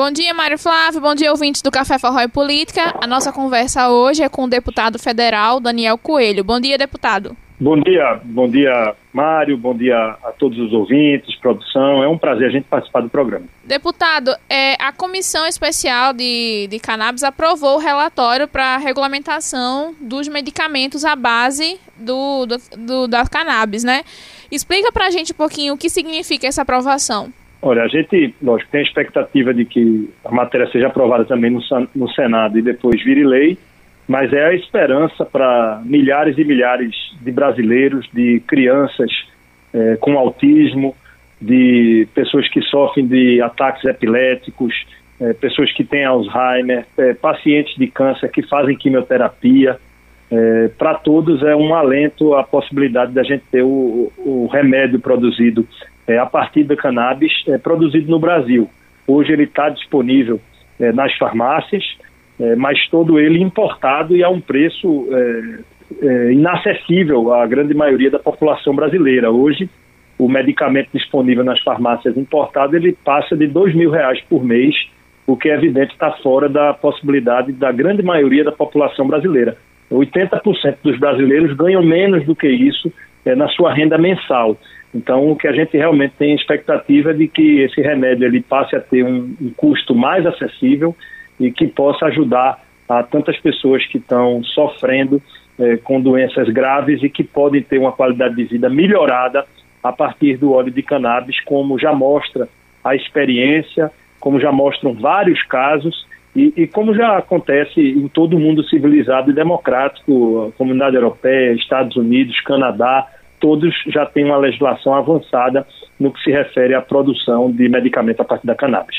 Bom dia, Mário Flávio. Bom dia, ouvintes do Café Forró e Política. A nossa conversa hoje é com o deputado federal Daniel Coelho. Bom dia, deputado. Bom dia, bom dia, Mário. Bom dia a todos os ouvintes, produção. É um prazer a gente participar do programa. Deputado, é, a Comissão Especial de, de Cannabis aprovou o relatório para a regulamentação dos medicamentos à base do, do, do da cannabis, né? Explica para a gente um pouquinho o que significa essa aprovação. Olha, a gente, lógico, tem a expectativa de que a matéria seja aprovada também no, Senado e depois vire lei, mas é a esperança para milhares e milhares de brasileiros, de crianças é, com autismo, de pessoas que sofrem de ataques epiléticos, é, pessoas que têm Alzheimer, é, pacientes de câncer que fazem quimioterapia. Para todos é um alento a possibilidade da gente ter o, o remédio produzido é, a partir da cannabis é, produzido no Brasil. Hoje ele está disponível é, nas farmácias, é, mas todo ele importado e a um preço é, é, inacessível à grande maioria da população brasileira. Hoje, o medicamento disponível nas farmácias importado ele passa de dois mil reais por mês, o que é evidente está fora da possibilidade da grande maioria da população brasileira. 80% dos brasileiros ganham menos do que isso na sua renda mensal. Então, o que a gente realmente tem expectativa é de que esse remédio ele passe a ter um, um custo mais acessível e que possa ajudar a tantas pessoas que estão sofrendo eh, com doenças graves e que podem ter uma qualidade de vida melhorada a partir do óleo de cannabis, como já mostra a experiência, como já mostram vários casos e, e, como já acontece em todo o mundo civilizado e democrático, comunidade europeia, Estados Unidos, Canadá, todos já têm uma legislação avançada no que se refere à produção de medicamento a partir da cannabis.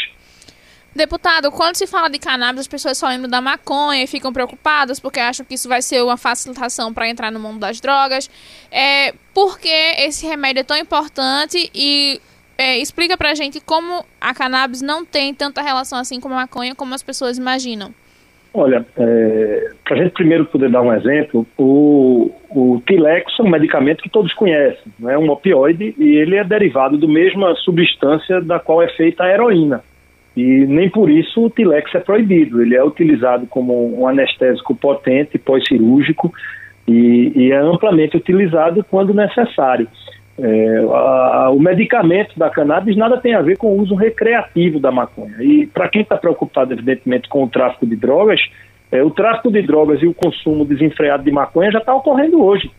Deputado, quando se fala de cannabis, as pessoas só lembram da maconha e ficam preocupadas porque acham que isso vai ser uma facilitação para entrar no mundo das drogas. É, por que esse remédio é tão importante e é, explica pra gente como a cannabis não tem tanta relação assim com a maconha como as pessoas imaginam. Olha, é, para a gente primeiro poder dar um exemplo, o, o Tilex é um medicamento que todos conhecem, é um opioide e ele é derivado da mesma substância da qual é feita a heroína. E nem por isso o Tilex é proibido, ele é utilizado como um anestésico potente, pós-cirúrgico e, e é amplamente utilizado quando necessário. É, a, o medicamento da cannabis nada tem a ver com o uso recreativo da maconha. E para quem está preocupado, evidentemente, com o tráfico de drogas, é, o tráfico de drogas e o consumo desenfreado de maconha já está ocorrendo hoje.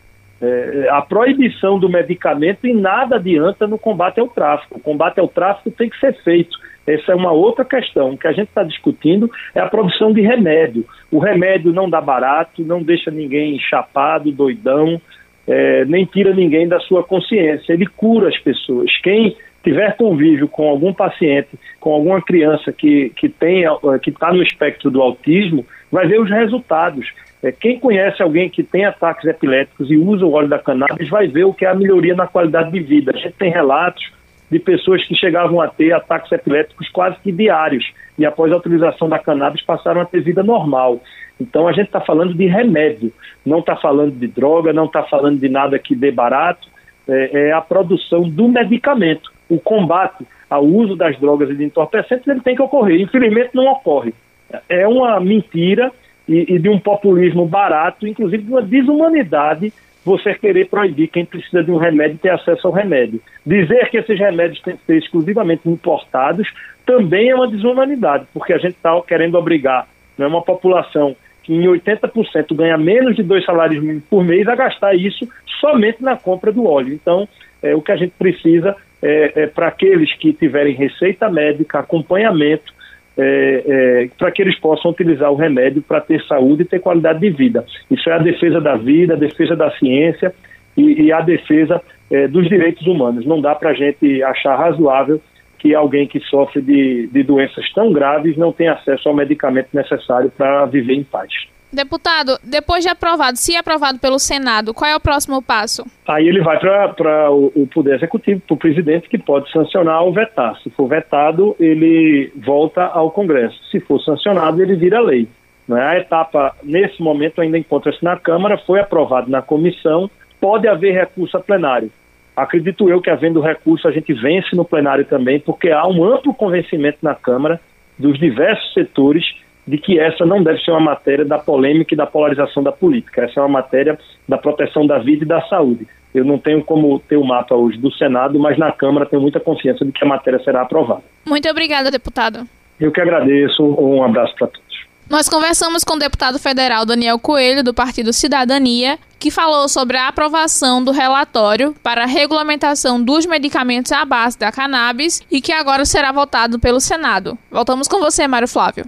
É, a proibição do medicamento em nada adianta no combate ao tráfico. O combate ao tráfico tem que ser feito. Essa é uma outra questão. O que a gente está discutindo é a produção de remédio. O remédio não dá barato, não deixa ninguém chapado, doidão é, nem tira ninguém da sua consciência, ele cura as pessoas. Quem tiver convívio com algum paciente, com alguma criança que, que tem, que está no espectro do autismo, vai ver os resultados. É, quem conhece alguém que tem ataques epiléticos e usa o óleo da cannabis vai ver o que é a melhoria na qualidade de vida. A gente tem relatos de pessoas que chegavam a ter ataques epiléticos quase que diários e após a utilização da cannabis passaram a ter vida normal. Então a gente está falando de remédio, não está falando de droga, não está falando de nada que dê barato, é, é, a produção do medicamento. O combate ao uso das drogas e de entorpecentes ele tem que ocorrer. Infelizmente não ocorre. É uma mentira e, e de um populismo barato, inclusive de uma desumanidade você querer proibir quem precisa de um remédio ter acesso ao remédio. Dizer que esses remédios têm que ser exclusivamente importados também é uma desumanidade, porque a gente está querendo obrigar né, uma população que em 80% ganha menos de dois salários mínimos por mês, a gastar isso somente na compra do óleo. Então, é, o que a gente precisa é, é para aqueles que tiverem receita médica, acompanhamento, é, é, para que eles possam utilizar o remédio para ter saúde e ter qualidade de vida. Isso é a defesa da vida, a defesa da ciência e, e a defesa é, dos direitos humanos. Não dá para a gente achar razoável que alguém que sofre de, de doenças tão graves não tem acesso ao medicamento necessário para viver em paz. Deputado, depois de aprovado, se aprovado pelo Senado, qual é o próximo passo? Aí ele vai para o, o Poder Executivo, para o presidente, que pode sancionar ou vetar. Se for vetado, ele volta ao Congresso. Se for sancionado, ele vira lei. Né? A etapa, nesse momento, ainda encontra-se na Câmara, foi aprovado na comissão, pode haver recurso a plenário. Acredito eu que, havendo recurso, a gente vence no plenário também, porque há um amplo convencimento na Câmara dos diversos setores de que essa não deve ser uma matéria da polêmica e da polarização da política. Essa é uma matéria da proteção da vida e da saúde. Eu não tenho como ter o mapa hoje do Senado, mas na Câmara tenho muita confiança de que a matéria será aprovada. Muito obrigada, deputado. Eu que agradeço. Um abraço para todos. Nós conversamos com o deputado federal Daniel Coelho, do Partido Cidadania, que falou sobre a aprovação do relatório para a regulamentação dos medicamentos à base da cannabis e que agora será votado pelo Senado. Voltamos com você, Mário Flávio.